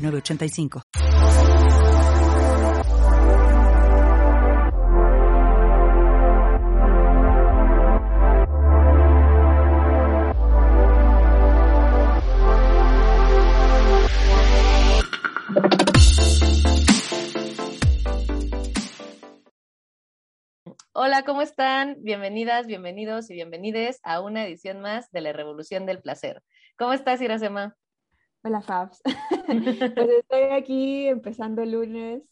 985. Hola, ¿cómo están? Bienvenidas, bienvenidos y bienvenides a una edición más de la Revolución del Placer. ¿Cómo estás, Irasema? Hola, Fabs. pues estoy aquí empezando el lunes,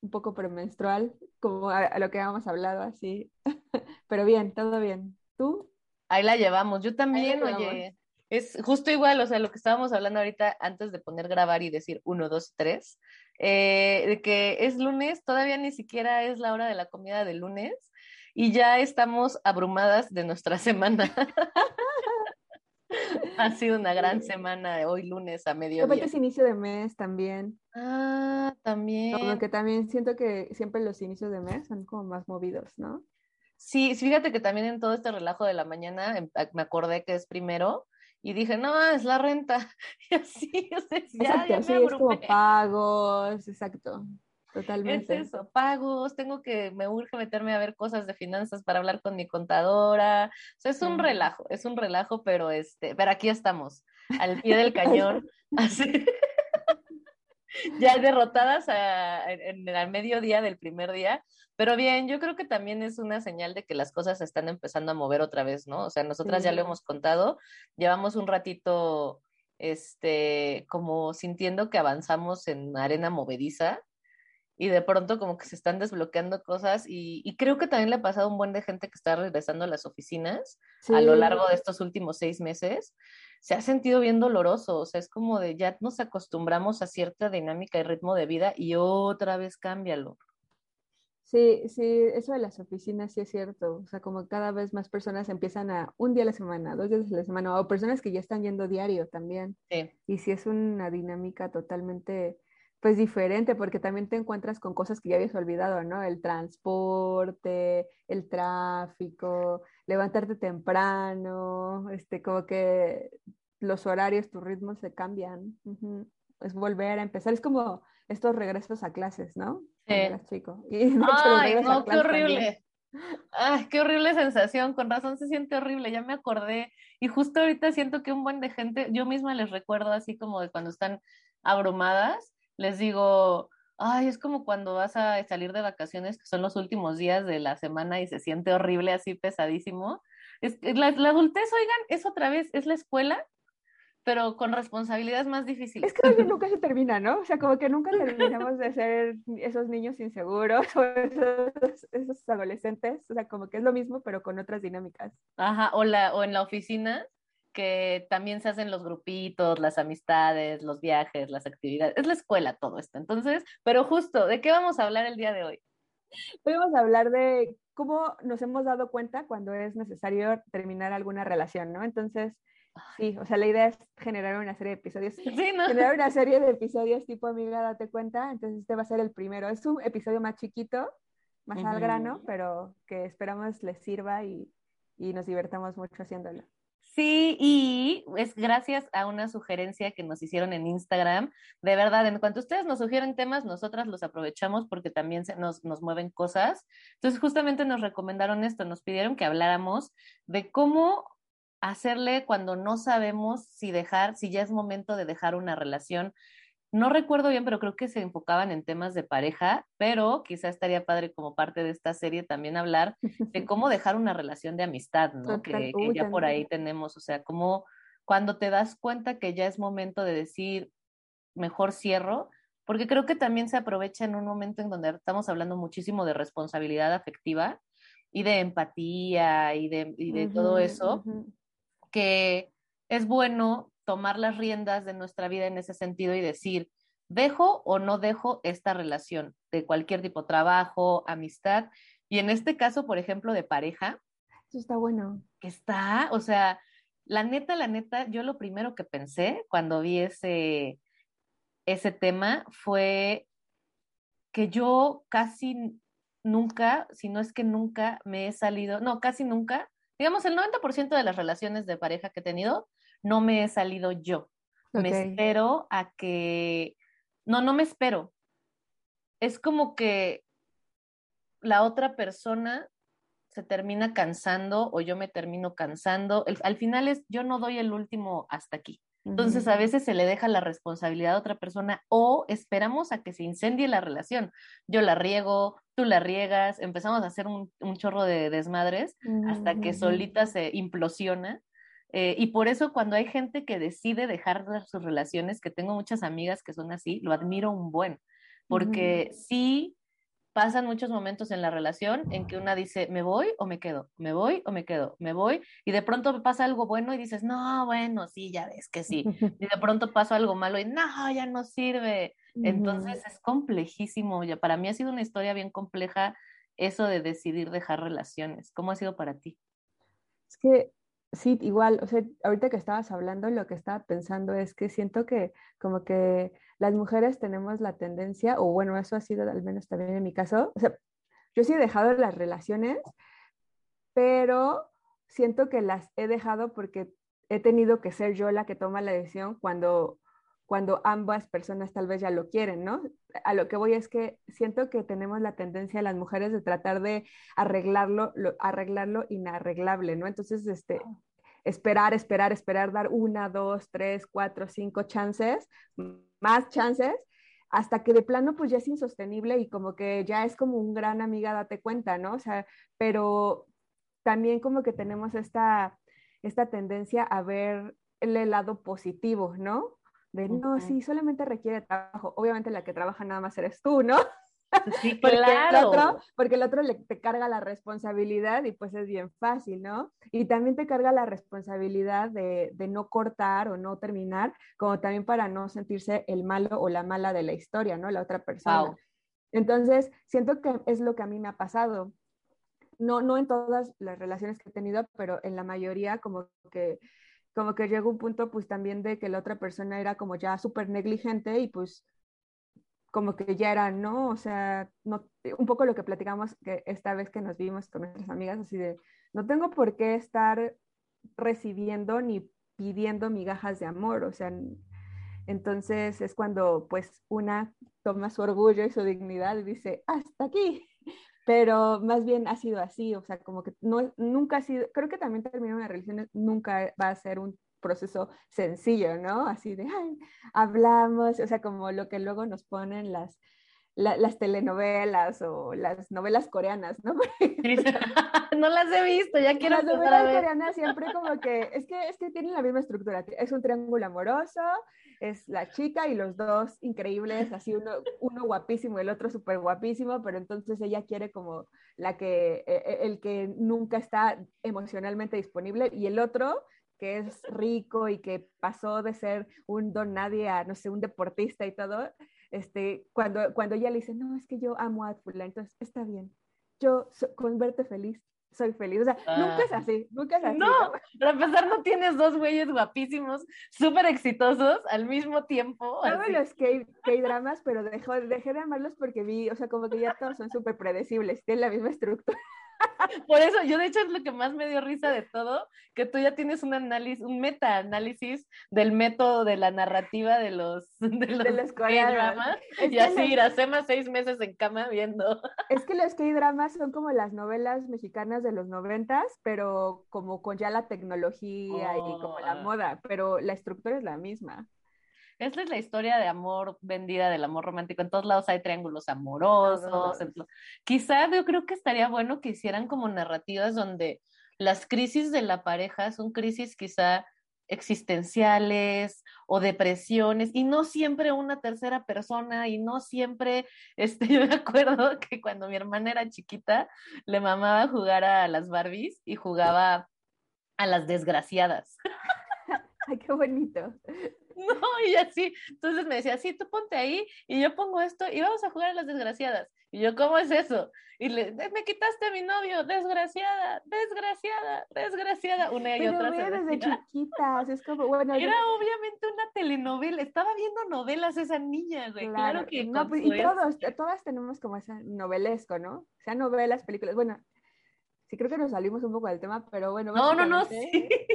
un poco premenstrual, como a, lo que habíamos hablado, así. Pero bien, todo bien. ¿Tú? Ahí la llevamos. Yo también, oye. Es justo igual, o sea, lo que estábamos hablando ahorita antes de poner grabar y decir uno, dos, tres, eh, de que es lunes, todavía ni siquiera es la hora de la comida de lunes y ya estamos abrumadas de nuestra semana. ha sido una gran semana hoy lunes a mediodía. Aparte es inicio de mes también. Ah, también. Como que también siento que siempre los inicios de mes son como más movidos, ¿no? Sí, fíjate que también en todo este relajo de la mañana em, me acordé que es primero y dije, no, es la renta. Y así, o sea, ya, ya me es como pagos, exacto. Totalmente. Es eso, pagos, tengo que, me urge meterme a ver cosas de finanzas para hablar con mi contadora. O sea, es un relajo, es un relajo, pero este, pero aquí estamos, al pie del cañón, así. ya derrotadas en, el mediodía del primer día, pero bien, yo creo que también es una señal de que las cosas se están empezando a mover otra vez, ¿no? O sea, nosotras ya lo hemos contado, llevamos un ratito, este, como sintiendo que avanzamos en arena movediza, y de pronto como que se están desbloqueando cosas y, creo que también le ha pasado un buen de gente que está regresando a las oficinas a lo largo de estos últimos seis meses. Se ha sentido bien doloroso, o sea, es como de ya nos acostumbramos a cierta dinámica y ritmo de vida y otra vez cámbialo. Sí, sí, eso de las oficinas sí es cierto. O sea, como cada vez más personas empiezan a un día a la semana, dos días a la semana, o personas que ya están yendo diario también. Sí. Y sí es una dinámica totalmente pues diferente, porque también te encuentras con cosas que ya habías olvidado, ¿no? El transporte, el tráfico, levantarte temprano, este, como que los horarios, tus ritmos se cambian. Es volver a empezar, es como estos regresos a clases, ¿no? Sí. chico. Ay, no, qué horrible. Ay, qué horrible sensación, con razón se siente horrible, ya me acordé. Y justo ahorita siento que un buen de gente, yo misma les recuerdo así como de cuando están abrumadas, les digo, ay, es como cuando vas a salir de vacaciones, que son los últimos días de la semana y se siente horrible, así pesadísimo. Es, la, la adultez, oigan, es otra vez, es la escuela, pero con responsabilidades más difíciles. Es que nunca se termina, ¿no? O sea, como que nunca terminamos de ser esos niños inseguros o esos, esos, adolescentes, o sea, como que es lo mismo, pero con otras dinámicas. Ajá, o, la, o en la oficina, que también se hacen los grupitos, las amistades, los viajes, las actividades. Es la escuela todo esto. Entonces, pero justo, ¿de qué vamos a hablar el día de hoy? Hoy vamos a hablar de cómo nos hemos dado cuenta cuando es necesario terminar alguna relación, ¿no? Entonces, sí, o sea, la idea es generar una serie de episodios. Sí, ¿no? Generar una serie de episodios tipo amiga, date cuenta. Entonces, este va a ser el primero. Es un episodio más chiquito, más al grano, pero que esperamos les sirva y, y nos divertamos mucho haciéndolo. Sí, y es gracias a una sugerencia que nos hicieron en Instagram. De verdad, en cuanto ustedes nos sugieren temas, nosotras los aprovechamos porque también se nos, nos mueven cosas. Entonces, justamente nos recomendaron esto, nos pidieron que habláramos de cómo hacerle cuando no sabemos si dejar, si ya es momento de dejar una relación no recuerdo bien, pero creo que se enfocaban en temas de pareja, pero quizá estaría padre como parte de esta serie también hablar de cómo dejar una relación de amistad, ¿no? Que, ya por ahí tenemos, o sea, como cuando te das cuenta que ya es momento de decir, mejor cierro, porque creo que también se aprovecha en un momento en donde estamos hablando muchísimo de responsabilidad afectiva y de empatía y de, y de todo eso, que es bueno tomar las riendas de nuestra vida en ese sentido y decir, ¿dejo o no dejo esta relación de cualquier tipo, trabajo, amistad? Y en este caso, por ejemplo, de pareja. Eso está bueno. Que está, o sea, la neta, la neta, yo lo primero que pensé cuando vi ese, ese tema fue que yo casi nunca, si no es que nunca me he salido, no, casi nunca, digamos el 90% de las relaciones de pareja que he tenido, no me he salido yo. Me espero a que, no, no me espero. Es como que la otra persona se termina cansando o yo me termino cansando. al final es, yo no doy el último hasta aquí. Entonces a veces se le deja la responsabilidad a otra persona o esperamos a que se incendie la relación. Yo la riego, tú la riegas, empezamos a hacer un, chorro de desmadres hasta que solita se implosiona. Eh, y por eso cuando hay gente que decide dejar sus relaciones, que tengo muchas amigas que son así, lo admiro un buen, porque sí pasan muchos momentos en la relación en que una dice, me voy o me quedo, me voy o me quedo, me voy, y de pronto pasa algo bueno y dices, no, bueno, sí, ya ves que sí, y de pronto pasa algo malo y no, ya no sirve. Entonces es complejísimo, ya para mí ha sido una historia bien compleja eso de decidir dejar relaciones. ¿Cómo ha sido para ti? Es que Sí, igual, o sea, ahorita que estabas hablando, lo que estaba pensando es que siento que como que las mujeres tenemos la tendencia, o bueno, eso ha sido al menos también en mi caso, o sea, yo sí he dejado las relaciones, pero siento que las he dejado porque he tenido que ser yo la que toma la decisión cuando cuando ambas personas tal vez ya lo quieren, ¿no? A lo que voy es que siento que tenemos la tendencia las mujeres de tratar de arreglarlo, lo, arreglarlo inarreglable, ¿no? Entonces, este, esperar, esperar, esperar, dar una, dos, tres, cuatro, cinco chances, más chances, hasta que de plano pues ya es insostenible y como que ya es como un gran amiga, date cuenta, ¿no? O sea, pero también como que tenemos esta, esta tendencia a ver el lado positivo, ¿no? De no, sí, solamente requiere trabajo. Obviamente la que trabaja nada más eres tú, ¿no? Sí, porque claro. El otro, porque el otro le, te carga la responsabilidad y pues es bien fácil, ¿no? Y también te carga la responsabilidad de, de, no cortar o no terminar, como también para no sentirse el malo o la mala de la historia, ¿no? La otra persona. Entonces, siento que es lo que a mí me ha pasado. No, no en todas las relaciones que he tenido, pero en la mayoría como que como que llegó un punto pues también de que la otra persona era como ya súper negligente y pues como que ya era, ¿no? O sea, no, un poco lo que platicamos que esta vez que nos vimos con nuestras amigas, así de, no tengo por qué estar recibiendo ni pidiendo migajas de amor, o sea, entonces es cuando pues una toma su orgullo y su dignidad y dice, hasta aquí, pero más bien ha sido así, o sea, como que no, nunca ha sido, creo que también terminar una relación nunca va a ser un proceso sencillo, ¿no? Así de, ay, hablamos, o sea, como lo que luego nos ponen las, las telenovelas o las novelas coreanas, ¿no? no las he visto, ya quiero Las novelas coreanas siempre como que, es que, es que tienen la misma estructura, es un triángulo amoroso, es la chica y los dos increíbles, así uno, uno guapísimo y el otro súper guapísimo, pero entonces ella quiere como la que, e, e, el que nunca está emocionalmente disponible y el otro que es rico y que pasó de ser un don nadie a, no sé, un deportista y todo, este, cuando, cuando ella le dice, no, es que yo amo a Fula, entonces está bien, yo con verte feliz soy feliz. O sea, nunca es ah. así, nunca es así. No, para empezar no tienes dos güeyes guapísimos, súper exitosos al mismo tiempo. Todos los K-dramas, pero dejé, dejé de amarlos porque vi, o sea, como que ya todos son súper predecibles, tienen la misma estructura. Por eso, yo de hecho es lo que más me dio risa de todo, que tú ya tienes un análisis, un meta-análisis del método de la narrativa de los, de los, K-dramas. Y así más seis meses en cama viendo. Es que los K-dramas son como las novelas mexicanas de los noventas, pero como con ya la tecnología y como la oh. moda, pero la estructura es la misma. Esa es la historia de amor vendida del amor romántico. En todos lados hay triángulos amorosos. Quizá yo creo que estaría bueno que hicieran como narrativas donde las crisis de la pareja son crisis quizá existenciales o depresiones y no siempre una tercera persona y no siempre, este, yo me acuerdo que cuando mi hermana era chiquita le mamaba jugar a las Barbies y jugaba a las desgraciadas. Ay, qué bonito. No, y así. Entonces me decía, sí, tú ponte ahí y yo pongo esto y vamos a jugar a las desgraciadas. Y yo, ¿cómo es eso? Y le, me quitaste a mi novio, desgraciada, desgraciada, desgraciada, una y Pero otra. se desde decía. chiquitas, es como, bueno, yo- Era obviamente una telenovela, estaba viendo novelas esa niña, güey. Claro, que no, pues, y todos, todas tenemos como ese novelesco, ¿no? Sean novelas, películas, bueno, sí creo que nos salimos un poco del tema, pero bueno. No, no, no, sí.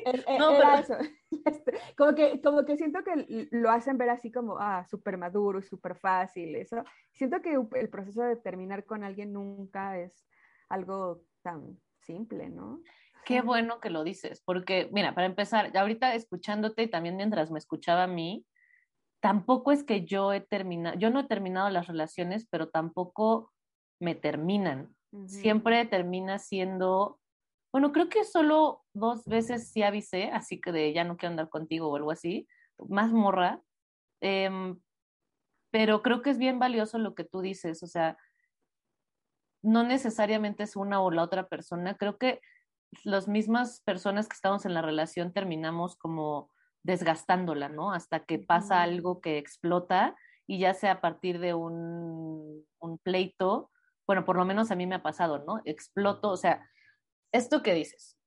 er- er- No, pero- eso. Este, como, que, como que siento que lo hacen ver así como, ah, súper maduro, súper fácil, eso. Siento que el proceso de terminar con alguien nunca es algo tan simple, ¿no? Qué bueno que lo dices, porque mira, para empezar, ahorita escuchándote y también mientras me escuchaba a mí, tampoco es que yo he terminado, yo no he terminado las relaciones, pero tampoco me terminan. Siempre termina siendo, bueno, creo que solo dos veces sí avisé, así que de ya no quiero andar contigo o algo así, más morra, em, pero creo que es bien valioso lo que tú dices, o sea, no necesariamente es una o la otra persona, creo que las mismas personas que estamos en la relación terminamos como desgastándola, ¿no? Hasta que pasa algo que explota y ya sea a partir de un, un pleito, bueno, por lo menos a mí me ha pasado, ¿no? Exploto, o sea, esto que dices,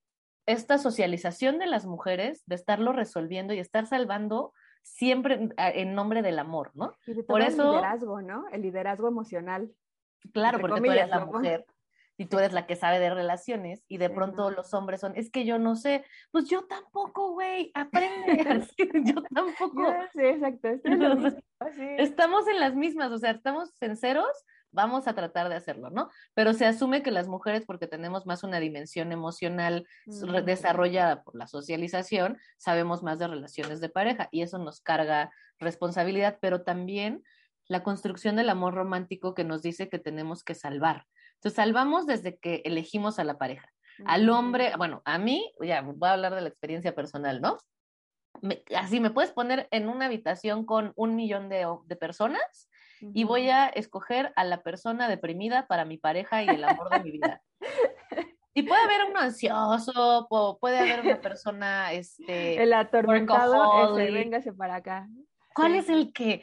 esta socialización de las mujeres, de estarlo resolviendo y estar salvando siempre en, en nombre del amor, ¿no? Y de Por todo eso- el liderazgo, ¿no? El liderazgo emocional. Claro, porque tú eres comillas, la ¿no? mujer y tú eres la que sabe de relaciones y de pronto los hombres son, es que yo no sé, pues yo tampoco, güey, aprende, yo tampoco. Sí, exacto. Estamos en las mismas, o sea, estamos sinceros, vamos a tratar de hacerlo, ¿no? Pero se asume que las mujeres, porque tenemos más una dimensión emocional Mm. desarrollada por la socialización, sabemos más de relaciones de pareja y eso nos carga responsabilidad, pero también la construcción del amor romántico que nos dice que tenemos que salvar. Entonces, salvamos desde que elegimos a la pareja. Al hombre, bueno, a mí, ya voy a hablar de la experiencia personal, ¿no? Me- así me puedes poner en una habitación con un millón de, de personas y voy a escoger a la persona deprimida para mi pareja y el amor de mi vida. Y puede haber un ansioso, puede haber una persona, este, El atormentado, ese, véngase para acá. ¿cuál Sí. es el que,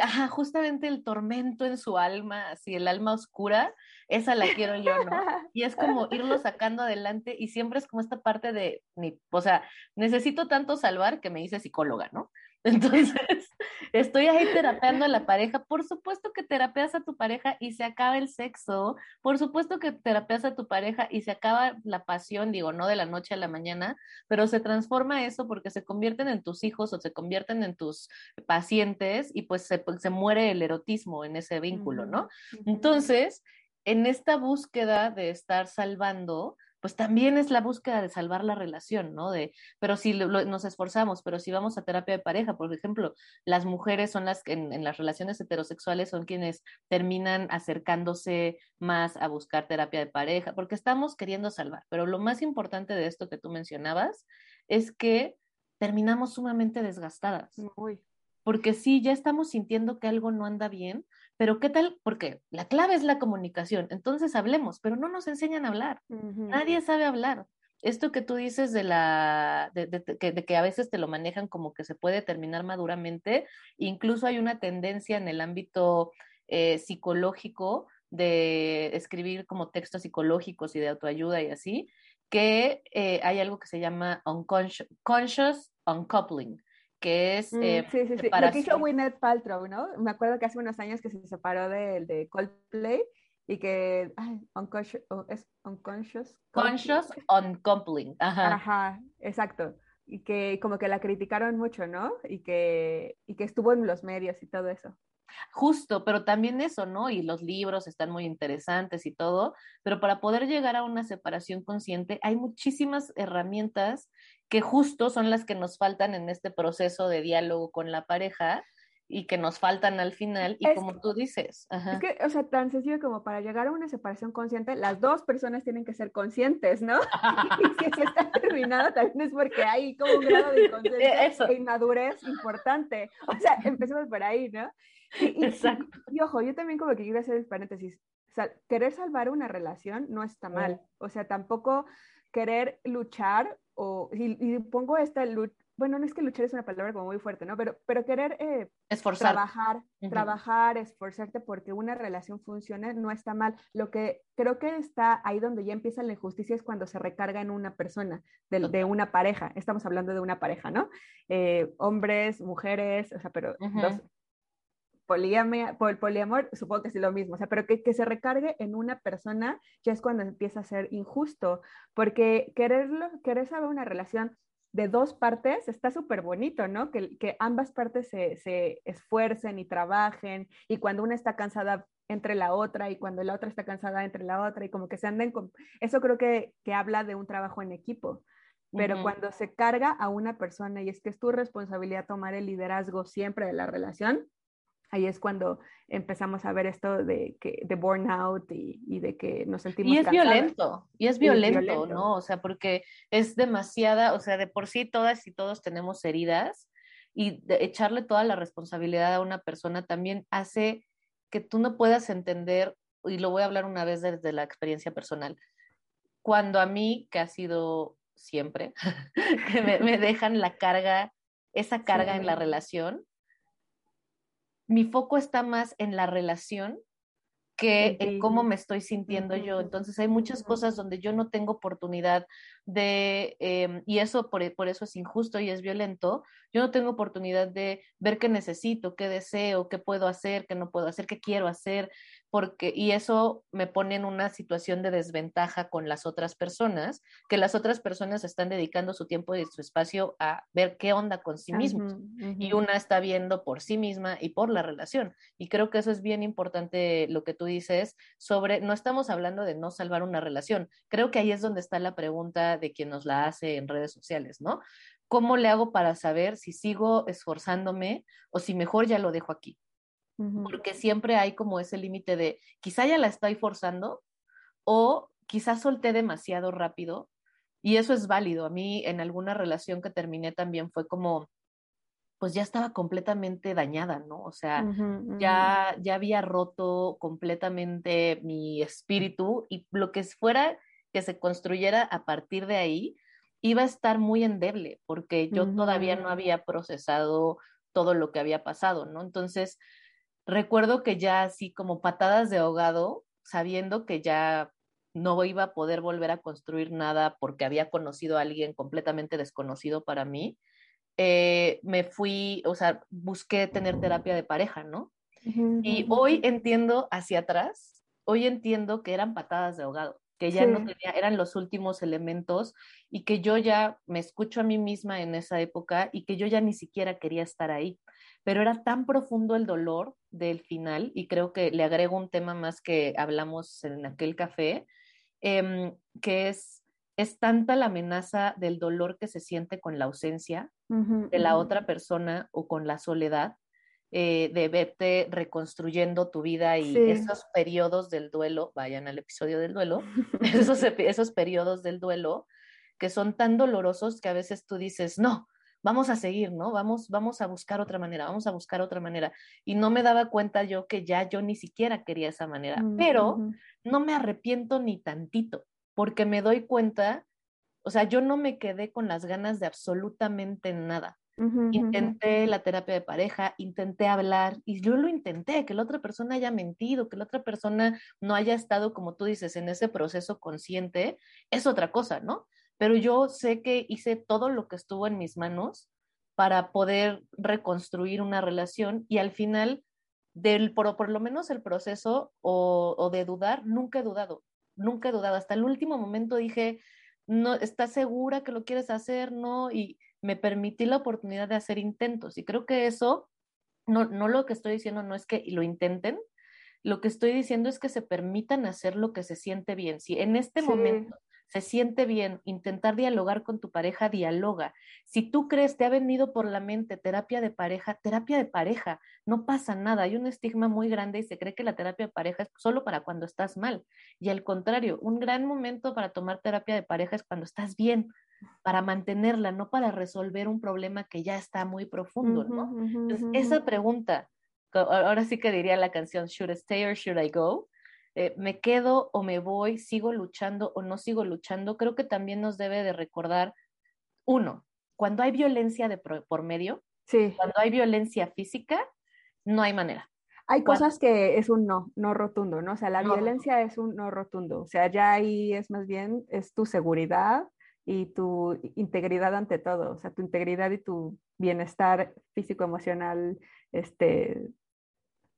ajá, justamente el tormento en su alma, así el alma oscura, esa la quiero yo, ¿no? Y es como irlo sacando adelante y siempre es como esta parte de, o sea, necesito tanto salvar que me hice psicóloga, ¿no? Entonces, estoy ahí terapeando a la pareja. Por supuesto que terapeas a tu pareja y se acaba el sexo. Por supuesto que terapeas a tu pareja y se acaba la pasión, digo, no de la noche a la mañana, pero se transforma eso porque se convierten en tus hijos o se convierten en tus pacientes y pues se, se muere el erotismo en ese vínculo, ¿no? Entonces, en esta búsqueda de estar salvando, pues también es la búsqueda de salvar la relación, ¿no? De, pero si lo- lo- nos esforzamos, pero si vamos a terapia de pareja, por ejemplo, las mujeres son las que en, en las relaciones heterosexuales son quienes terminan acercándose más a buscar terapia de pareja, porque estamos queriendo salvar. Pero lo más importante de esto que tú mencionabas es que terminamos sumamente desgastadas porque sí, ya estamos sintiendo que algo no anda bien, pero ¿qué tal? Porque la clave es la comunicación, entonces hablemos, pero no nos enseñan a hablar, nadie sabe hablar. Esto que tú dices de la de, de- de que, de que a veces te lo manejan como que se puede terminar maduramente, incluso hay una tendencia en el ámbito eh, psicológico de escribir como textos psicológicos y de autoayuda y así, que eh, hay algo que se llama unconscious conscious uncoupling, que es Mm, eh, sí, sí, sí. Lo que hizo. Gwyneth Paltrow, ¿no? Me acuerdo que hace unos años que se separó de, de Coldplay y que ay, unconscious, es unconscious. Conscious uncoupling. Ajá. Ajá, exacto. Y que como que la criticaron mucho, ¿no? Y que, y que estuvo en los medios y todo eso. Justo, pero también eso, ¿no? Y los libros están muy interesantes y todo, pero para poder llegar a una separación consciente hay muchísimas herramientas que justo son las que nos faltan en este proceso de diálogo con la pareja y que nos faltan al final y Es como tú dices, ajá. Es que, o sea, tan sencillo como para llegar a una separación consciente, las dos personas tienen que ser conscientes, ¿no? Y si se está terminado también es porque hay como un grado de inconsciencia e inmadurez importante. O sea, empecemos por ahí, ¿no? Y, y- Exacto. y ojo, yo también como que quiero hacer el paréntesis. O sea, querer salvar una relación no está mal. O sea, tampoco querer luchar o y, y pongo esta lu- bueno, no es que luchar es una palabra como muy fuerte, ¿no? Pero, pero querer eh, Esforzar. trabajar, trabajar, esforzarte porque una relación funcione no está mal. Lo que creo que está ahí donde ya empieza la injusticia es cuando se recarga en una persona, de, de una pareja. Estamos hablando de una pareja, ¿no? Eh, hombres, mujeres, o sea, pero dos, poliamor, supongo que es lo mismo, o sea, pero que, que, se recargue en una persona ya es cuando empieza a ser injusto, porque quererlo, querer saber una relación de dos partes está súper bonito, ¿no? Que, que ambas partes se, se, esfuercen y trabajen y cuando una está cansada entre la otra y cuando la otra está cansada entre la otra y como que se anden con... Eso creo que, que habla de un trabajo en equipo. Pero uh -huh. cuando se carga a una persona y es que es tu responsabilidad tomar el liderazgo siempre de la relación, ahí es cuando empezamos a ver esto de, que, de burnout y, y de que nos sentimos Y es cansadas. violento, y es violento, y es violento, ¿no? O sea, porque es demasiada, o sea, de por sí todas y todos tenemos heridas y echarle toda la responsabilidad a una persona también hace que tú no puedas entender, y lo voy a hablar una vez desde la experiencia personal, cuando a mí, que ha sido siempre, que me, me dejan la carga, esa carga sí. en la relación, mi foco está más en la relación que en cómo me estoy sintiendo yo. Entonces hay muchas cosas donde yo no tengo oportunidad de, eh, y eso por, por, eso es injusto y es violento, yo no tengo oportunidad de ver qué necesito, qué deseo, qué puedo hacer, qué no puedo hacer, qué quiero hacer, porque, y eso me pone en una situación de desventaja con las otras personas, que las otras personas están dedicando su tiempo y su espacio a ver qué onda con sí mismos. Uh -huh, uh -huh. Y una está viendo por sí misma y por la relación. Y creo que eso es bien importante lo que tú dices sobre, no estamos hablando de no salvar una relación. Creo que ahí es donde está la pregunta de quien nos la hace en redes sociales, ¿no? ¿Cómo le hago para saber si sigo esforzándome o si mejor ya lo dejo aquí? Porque siempre hay como ese límite de quizá ya la estoy forzando o quizá solté demasiado rápido y eso es válido. A mí en alguna relación que terminé también fue como, pues ya estaba completamente dañada, ¿no? O sea, uh -huh, uh -huh. ya, ya había roto completamente mi espíritu y lo que fuera que se construyera a partir de ahí iba a estar muy endeble porque yo uh -huh. todavía no había procesado todo lo que había pasado, ¿no? Entonces, recuerdo que ya así como patadas de ahogado, sabiendo que ya no iba a poder volver a construir nada porque había conocido a alguien completamente desconocido para mí, eh, me fui, o sea, busqué tener terapia de pareja, ¿no? Uh -huh. Y hoy entiendo hacia atrás, hoy entiendo que eran patadas de ahogado, que ya sí. no tenía, eran los últimos elementos y que yo ya me escucho a mí misma en esa época y que yo ya ni siquiera quería estar ahí pero era tan profundo el dolor del final, y creo que le agrego un tema más que hablamos en aquel café, eh, que es, es tanta la amenaza del dolor que se siente con la ausencia uh -huh, de la uh -huh. otra persona o con la soledad, eh, de verte reconstruyendo tu vida y sí. esos periodos del duelo, vayan al episodio del duelo, esos, esos periodos del duelo que son tan dolorosos que a veces tú dices, no, vamos a seguir, ¿no? Vamos, vamos a buscar otra manera, vamos a buscar otra manera. Y no me daba cuenta yo que ya yo ni siquiera quería esa manera, mm, pero no me arrepiento ni tantito, porque me doy cuenta, o sea, yo no me quedé con las ganas de absolutamente nada. Uh -huh, intenté uh -huh. la terapia de pareja, intenté hablar y yo lo intenté, que la otra persona haya mentido, que la otra persona no haya estado, como tú dices, en ese proceso consciente, es otra cosa, ¿no? Pero yo sé que hice todo lo que estuvo en mis manos para poder reconstruir una relación y al final, del, por, por lo menos el proceso o, o, de dudar, nunca he dudado, nunca he dudado. Hasta el último momento dije, no, ¿estás segura que lo quieres hacer? No, y me permití la oportunidad de hacer intentos y creo que eso, no, no lo que estoy diciendo no es que lo intenten, lo que estoy diciendo es que se permitan hacer lo que se siente bien. Si en este sí. momento se siente bien, intentar dialogar con tu pareja, dialoga. Si tú crees, te ha venido por la mente terapia de pareja, terapia de pareja, no pasa nada. Hay un estigma muy grande y se cree que la terapia de pareja es solo para cuando estás mal. Y al contrario, un gran momento para tomar terapia de pareja es cuando estás bien, para mantenerla, no para resolver un problema que ya está muy profundo, ¿no? Uh -huh, uh -huh. Entonces, esa pregunta, ahora sí que diría la canción, ¿Should I stay or should I go? Eh, me quedo o me voy, sigo luchando o no sigo luchando, creo que también nos debe de recordar, uno, cuando hay violencia de por medio, sí. cuando hay violencia física, no hay manera. Hay cosas que es un no, no rotundo, ¿no? O sea, la violencia es un no rotundo. O sea, ya ahí es más bien, es tu seguridad y tu integridad ante todo. O sea, tu integridad y tu bienestar físico, emocional, este,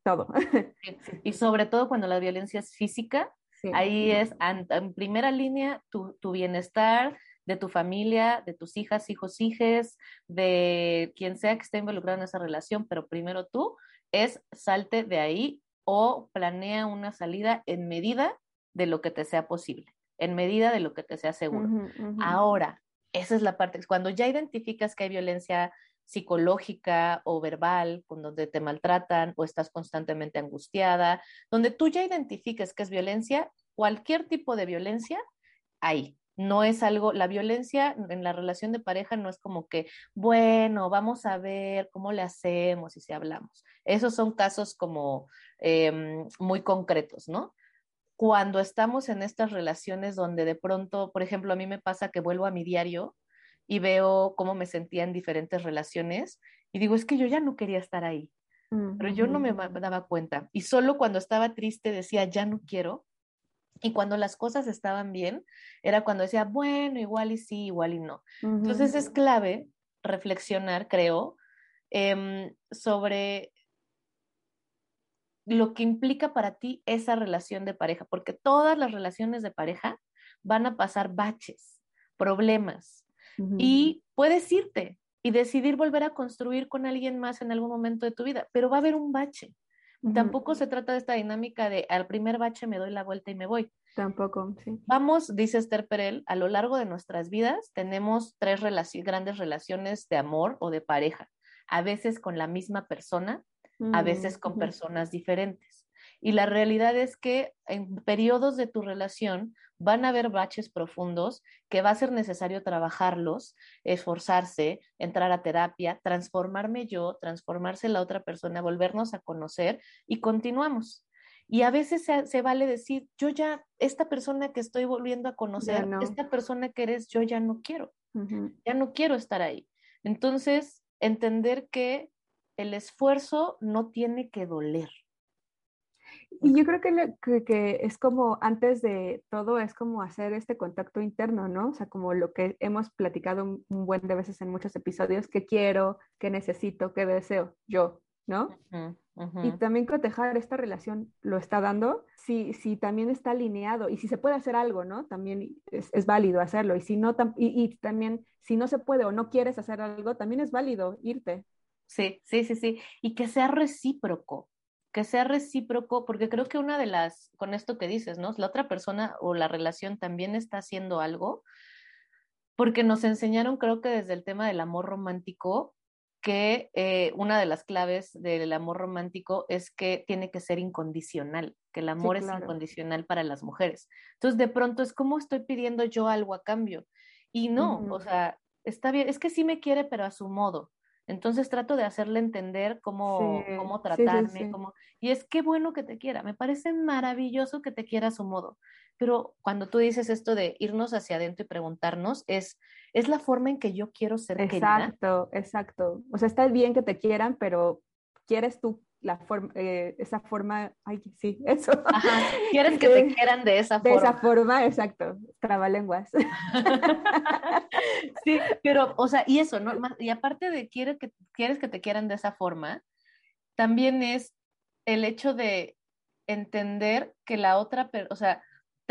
todo. Y sobre todo cuando la violencia es física, ahí es en, primera línea tu, tu bienestar, de tu familia, de tus hijas, hijos, hijes, de quien sea que esté involucrado en esa relación, pero primero tú, es salte de ahí o planea una salida en medida de lo que te sea posible, en medida de lo que te sea seguro. Ahora, esa es la parte, cuando ya identificas que hay violencia psicológica o verbal, con donde te maltratan o estás constantemente angustiada, donde tú ya identifiques que es violencia, cualquier tipo de violencia, ahí, no es algo, la violencia en la relación de pareja no es como que, bueno, vamos a ver cómo le hacemos y si hablamos. Esos son casos como em, muy concretos, ¿no? Cuando estamos en estas relaciones donde de pronto, por ejemplo, a mí me pasa que vuelvo a mi diario y veo cómo me sentía en diferentes relaciones y digo, es que yo ya no quería estar ahí, pero yo no me daba cuenta. Y solo cuando estaba triste decía, ya no quiero, y cuando las cosas estaban bien, era cuando decía, bueno, igual y sí, igual y no. Entonces es clave reflexionar, creo, em, sobre lo que implica para ti esa relación de pareja, porque todas las relaciones de pareja van a pasar baches, problemas, y puedes irte y decidir volver a construir con alguien más en algún momento de tu vida, pero va a haber un bache. Tampoco se trata de esta dinámica de al primer bache me doy la vuelta y me voy. Tampoco, sí. Vamos, dice Esther Perel, a lo largo de nuestras vidas tenemos tres grandes relaciones de amor o de pareja, a veces con la misma persona, a mm, veces con personas diferentes. Y la realidad es que en periodos de tu relación van a haber baches profundos que va a ser necesario trabajarlos, esforzarse, entrar a terapia, transformarme yo, transformarse la otra persona, volvernos a conocer y continuamos. Y a veces se, vale decir, yo ya, esta persona que estoy volviendo a conocer, esta persona que eres, yo ya no quiero, ya no quiero estar ahí. Entonces, entender que el esfuerzo no tiene que doler. Y yo creo que, que, es como, antes de todo, es como hacer este contacto interno, ¿no? O sea, como lo que hemos platicado un, buen de veces en muchos episodios, que quiero, que necesito, que deseo, yo, ¿no? Y también cotejar esta relación lo está dando, si, si también está alineado y si se puede hacer algo, ¿no? También es, es válido hacerlo. Y si no, y, y también, si no se puede o no quieres hacer algo, también es válido irte. Sí, sí, sí, sí. Y que sea recíproco que sea recíproco, porque creo que una de las, con esto que dices, ¿no? La otra persona o la relación también está haciendo algo, porque nos enseñaron, creo que desde el tema del amor romántico, que eh, una de las claves del amor romántico es que tiene que ser incondicional, que el amor es incondicional para las mujeres. Entonces, de pronto es como estoy pidiendo yo algo a cambio. Y no, o sea, está bien, es que sí me quiere, pero a su modo. Entonces trato de hacerle entender cómo, cómo tratarme, cómo... y es que bueno que te quiera, me parece maravilloso que te quiera a su modo, pero cuando tú dices esto de irnos hacia adentro y preguntarnos, es, es la forma en que yo quiero ser exacto, Exacto, O sea, está bien que te quieran, pero ¿quieres tú la forma, eh, esa forma, ay, sí, eso. Ajá, quieres que te quieran de esa forma. De esa forma, exacto, trabalenguas. sí, pero, o sea, y eso, ¿no? Y aparte de quieres que, quieres que te quieran de esa forma, también es el hecho de entender que la otra, o sea,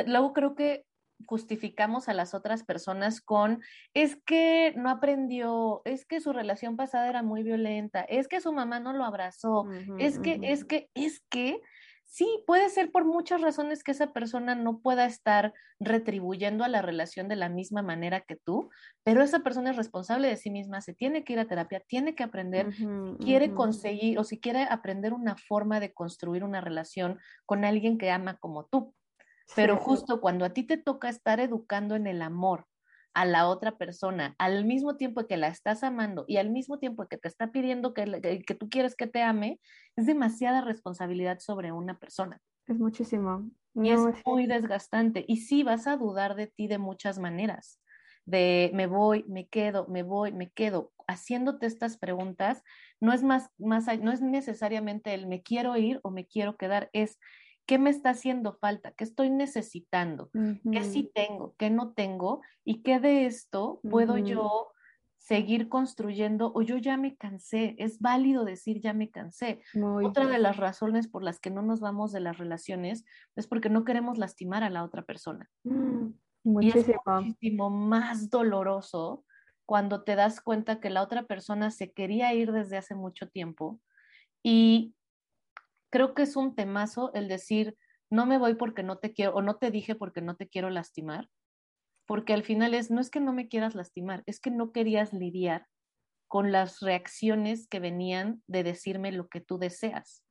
luego creo que justificamos a las otras personas con, es que no aprendió, es que su relación pasada era muy violenta, es que su mamá no lo abrazó, es que, es que, es que, sí, puede ser por muchas razones que esa persona no pueda estar retribuyendo a la relación de la misma manera que tú, pero esa persona es responsable de sí misma, se tiene que ir a terapia, tiene que aprender, quiere conseguir o si quiere aprender una forma de construir una relación con alguien que ama como tú. Pero justo cuando a ti te toca estar educando en el amor a la otra persona, al mismo tiempo que la estás amando y al mismo tiempo que te está pidiendo que, que tú quieres que te ame, es demasiada responsabilidad sobre una persona. Es muchísimo. y es muy desgastante. Y sí, vas a dudar de ti de muchas maneras. de me voy, me quedo, me voy, me quedo, haciéndote estas preguntas, no es más, más, no es necesariamente el me quiero ir o me quiero quedar, es qué me está haciendo falta, qué estoy necesitando, qué sí tengo, qué no tengo y qué de esto puedo yo seguir construyendo o yo ya me cansé. Es válido decir ya me cansé. Otra de las razones por las que no nos vamos de las relaciones es porque no queremos lastimar a la otra persona. Mm, y es muchísimo más doloroso cuando te das cuenta que la otra persona se quería ir desde hace mucho tiempo y creo que es un temazo el decir no me voy porque no te quiero o no te dije porque no te quiero lastimar porque al final es, no es que no me quieras lastimar, es que no querías lidiar con las reacciones que venían de decirme lo que tú deseas.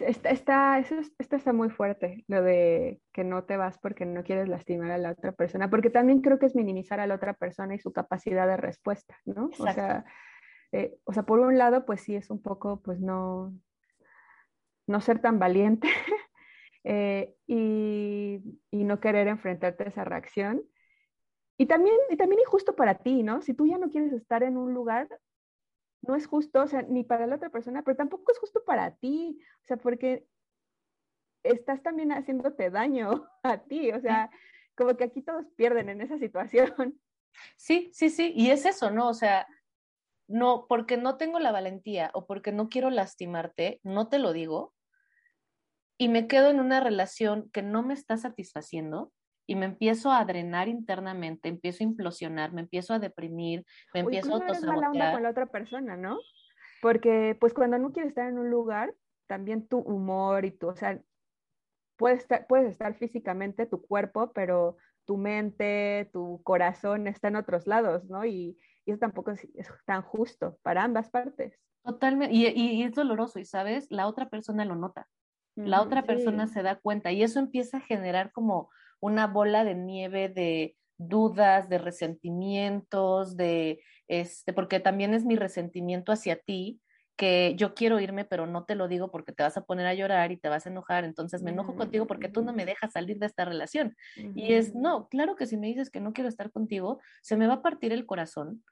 Está, está, eso, esto está muy fuerte, lo de que no te vas porque no quieres lastimar a la otra persona, porque también creo que es minimizar a la otra persona y su capacidad de respuesta, ¿no? O sea, eh, o sea, por un lado, pues sí es un poco, pues no, no ser tan valiente eh, y, y, no querer enfrentarte a esa reacción. Y también, y también injusto para ti, ¿no? Si tú ya no quieres estar en un lugar, no es justo, o sea, ni para la otra persona, pero tampoco es justo para ti, o sea, porque estás también haciéndote daño a ti, o sea, como que aquí todos pierden en esa situación. Sí, sí, sí, y es eso, ¿no? O sea, no, porque no tengo la valentía o porque no quiero lastimarte, no te lo digo, y me quedo en una relación que no me está satisfaciendo, y me empiezo a drenar internamente, empiezo a implosionar, me empiezo a deprimir, me empiezo a autosabotear. mala onda con la otra persona, ¿no? Porque pues cuando no quieres estar en un lugar, también tu humor y tu, o sea, puedes estar, puedes estar físicamente, tu cuerpo, pero tu mente, tu corazón está en otros lados, ¿no? Y, y eso tampoco es, tan justo para ambas partes. Totalmente, y, y, es doloroso, y sabes, la otra persona lo nota, la otra persona se da cuenta, y eso empieza a generar como una bola de nieve de dudas, de resentimientos, de este, porque también es mi resentimiento hacia ti, que yo quiero irme, pero no te lo digo porque te vas a poner a llorar y te vas a enojar, entonces me enojo contigo porque tú no me dejas salir de esta relación. Y es, no, claro que si me dices que no quiero estar contigo, se me va a partir el corazón,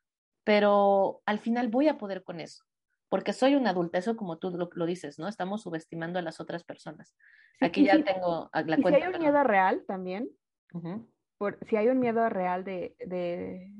pero al final voy a poder con eso, porque soy una adulta, eso como tú lo, dices, ¿no? Estamos subestimando a las otras personas. Aquí ya tengo la cuenta. Si hay un miedo real también, por, si hay un miedo real de, de,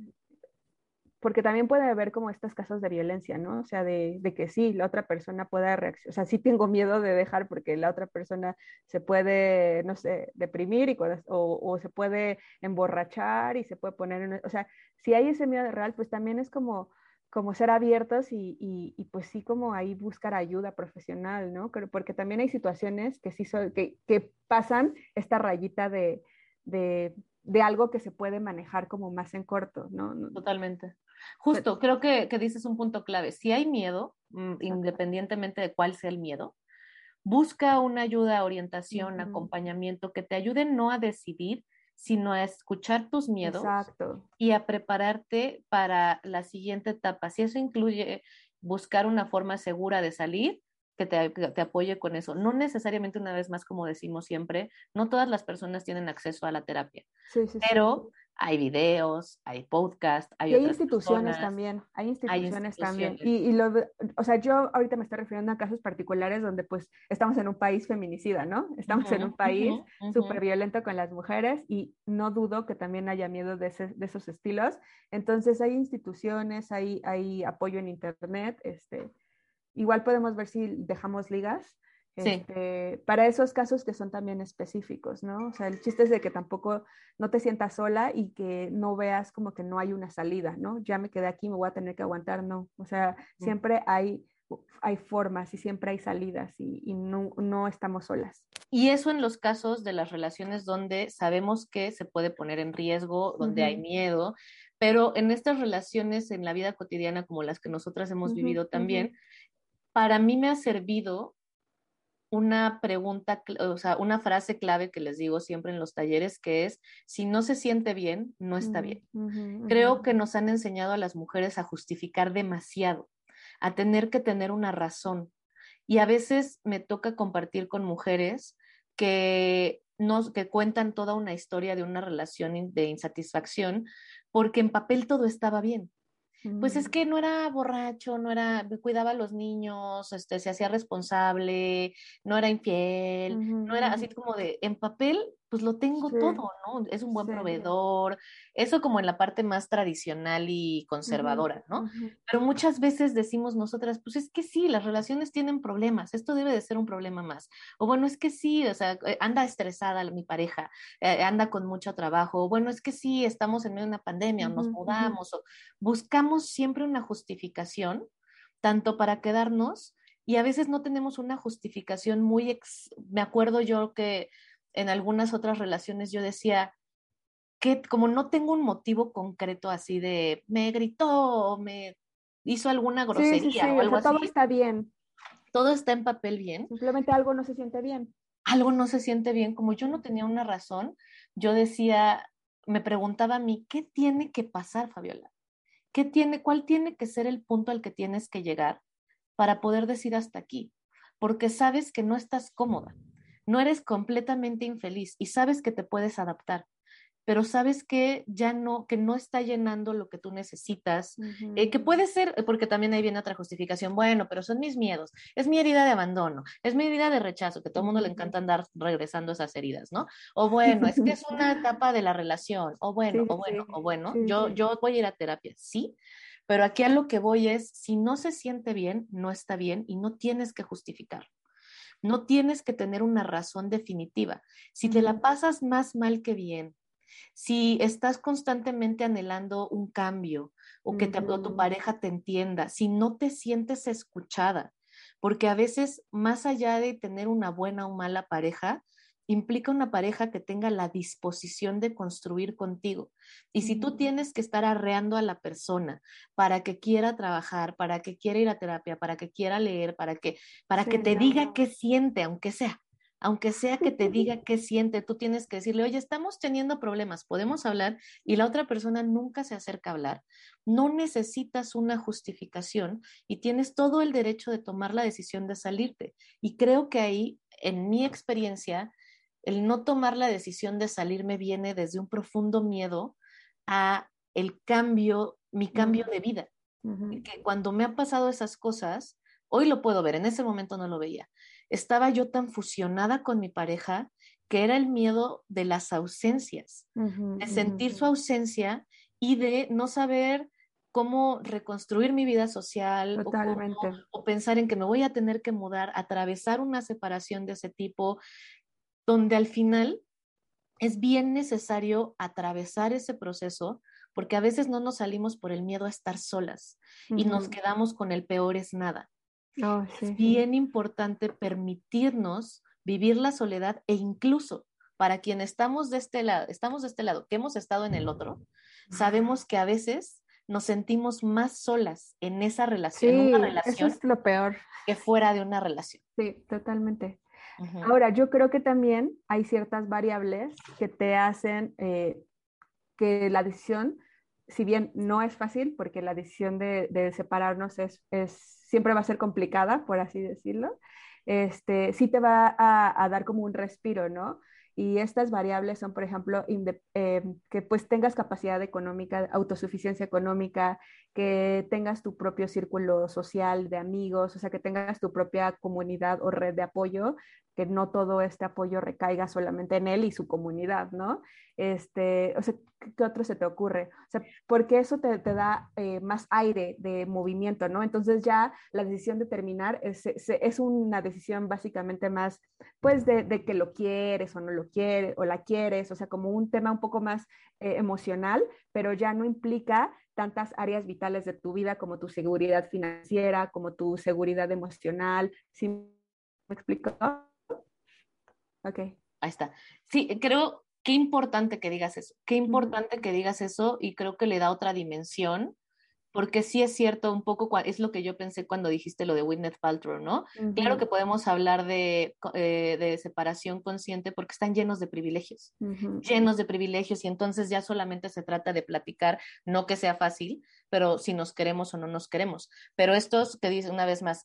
porque también puede haber como estas casos de violencia, ¿no? O sea, de, de, que sí, la otra persona pueda reaccionar, o sea, sí tengo miedo de dejar porque la otra persona se puede, no sé, deprimir y, o, o, se puede emborrachar y se puede poner en, o sea, si hay ese miedo real, pues también es como como ser abiertos y, y, pues sí como ahí buscar ayuda profesional, ¿no? Porque también hay situaciones que sí son, que, que pasan esta rayita de, de, de, algo que se puede manejar como más en corto, ¿no? Totalmente. Justo, creo que, que dices un punto clave. Si hay miedo, mm, independientemente de cuál sea el miedo, busca una ayuda, orientación, acompañamiento que te ayude no a decidir, sino a escuchar tus miedos y a prepararte para la siguiente etapa. Si eso incluye buscar una forma segura de salir, que te, te, apoye con eso. No necesariamente, una vez más, como decimos siempre, no todas las personas tienen acceso a la terapia, pero hay videos, hay podcasts, hay, y hay instituciones también, hay instituciones, también. Y, y, lo, o sea, yo ahorita me estoy refiriendo a casos particulares donde pues estamos en un país feminicida, ¿no? Estamos en un país súper violento con las mujeres y no dudo que también haya miedo de, ese, de esos estilos. Entonces hay instituciones, hay, hay apoyo en internet, este, igual podemos ver si dejamos ligas este, para esos casos que son también específicos, ¿no? O sea, el chiste es de que tampoco no te sientas sola y que no veas como que no hay una salida, ¿no? Ya me quedé aquí, me voy a tener que aguantar, no. O sea, siempre hay, hay formas y siempre hay salidas y, no, no, estamos solas. Y eso en los casos de las relaciones donde sabemos que se puede poner en riesgo, donde hay miedo, pero en estas relaciones en la vida cotidiana como las que nosotras hemos vivido también, para mí me ha servido una pregunta, o sea, una frase clave que les digo siempre en los talleres, que es, si no se siente bien, no está bien. Creo que nos han enseñado a las mujeres a justificar demasiado, a tener que tener una razón. Y a veces me toca compartir con mujeres que, nos, que cuentan toda una historia de una relación de insatisfacción, porque en papel todo estaba bien. Pues es mm. que no era borracho, no era, cuidaba a los niños, este, se hacía responsable, no era infiel, no era así como de, en papel pues lo tengo todo, ¿no? Es un buen proveedor, eso como en la parte más tradicional y conservadora, ¿no? Pero muchas veces decimos nosotras, pues es que sí, las relaciones tienen problemas, esto debe de ser un problema más. O bueno, es que sí, o sea, eh, anda estresada mi pareja, eh, anda con mucho trabajo, o bueno, es que sí, estamos en medio de una pandemia, o nos mudamos, o buscamos siempre una justificación, tanto para quedarnos, y a veces no tenemos una justificación muy, ex... me acuerdo yo que en algunas otras relaciones yo decía que como no tengo un motivo concreto así de me gritó me hizo alguna grosería o algo así. Todo está bien. Todo está en papel bien. Simplemente algo no se siente bien. Algo no se siente bien. Como yo no tenía una razón, yo decía, me preguntaba a mí, ¿qué tiene que pasar, Fabiola? ¿Qué tiene, cuál tiene que ser el punto al que tienes que llegar para poder decir hasta aquí? Porque sabes que no estás cómoda no eres completamente infeliz y sabes que te puedes adaptar, pero sabes que ya no, que no está llenando lo que tú necesitas, eh, que puede ser, porque también ahí viene otra justificación, bueno, pero son mis miedos, es mi herida de abandono, es mi herida de rechazo, que todo el mundo le encanta andar regresando esas heridas, ¿no? O bueno, es que es una etapa de la relación, o bueno, o bueno, o bueno, yo, yo voy a ir a terapia, sí, pero aquí a lo que voy es, si no se siente bien, no está bien y no tienes que justificar. No tienes que tener una razón definitiva. Si te la pasas más mal que bien, si estás constantemente anhelando un cambio o que tu pareja te entienda, si no te sientes escuchada, porque a veces más allá de tener una buena o mala pareja, implica una pareja que tenga la disposición de construir contigo. Y si tú tienes que estar arreando a la persona para que quiera trabajar, para que quiera ir a terapia, para que quiera leer, para que, para que te diga qué siente, aunque sea, aunque sea que te diga qué siente, tú tienes que decirle, oye, estamos teniendo problemas, podemos hablar, y la otra persona nunca se acerca a hablar. No necesitas una justificación y tienes todo el derecho de tomar la decisión de salirte. Y creo que ahí, en mi experiencia, el no tomar la decisión de salirme viene desde un profundo miedo a el cambio, mi cambio de vida. Que cuando me han pasado esas cosas, hoy lo puedo ver, en ese momento no lo veía. Estaba yo tan fusionada con mi pareja que era el miedo de las ausencias, de sentir su ausencia y de no saber cómo reconstruir mi vida social o, pensar en que me voy a tener que mudar, atravesar una separación de ese tipo, donde al final es bien necesario atravesar ese proceso porque a veces no nos salimos por el miedo a estar solas y nos quedamos con el peor es nada. Oh, es bien importante permitirnos vivir la soledad e incluso para quien estamos de este lado, estamos de este lado, que hemos estado en el otro, sabemos que a veces nos sentimos más solas en esa relación, una relación es lo peor. que fuera de una relación. Sí, totalmente. Ahora, yo creo que también hay ciertas variables que te hacen eh, que la decisión, si bien no es fácil, porque la decisión de, separarnos es, siempre va a ser complicada, por así decirlo, este, sí te va a, a dar como un respiro, ¿no? Y estas variables son, por ejemplo, eh, que pues tengas capacidad económica, autosuficiencia económica, que tengas tu propio círculo social de amigos, o sea, que tengas tu propia comunidad o red de apoyo, que no todo este apoyo recaiga solamente en él y su comunidad, ¿no? Este, o sea, ¿qué otro se te ocurre? O sea, porque eso te, da eh, más aire de movimiento, ¿no? Entonces ya la decisión de terminar es, es una decisión básicamente más, pues, de, de, que lo quieres o no lo quieres, o la quieres, o sea, como un tema un poco más eh, emocional, pero ya no implica tantas áreas vitales de tu vida como tu seguridad financiera, como tu seguridad emocional. ¿Sí me explico? Ok. Ahí está. Sí, creo qué importante que digas eso, qué importante que digas eso y creo que le da otra dimensión, porque sí es cierto un poco, es lo que yo pensé cuando dijiste lo de Whitney Paltrow, ¿no? Claro que podemos hablar de, eh, de, separación consciente porque están llenos de privilegios, llenos de privilegios y entonces ya solamente se trata de platicar, no que sea fácil, pero si nos queremos o no nos queremos. Pero estos que dice una vez más,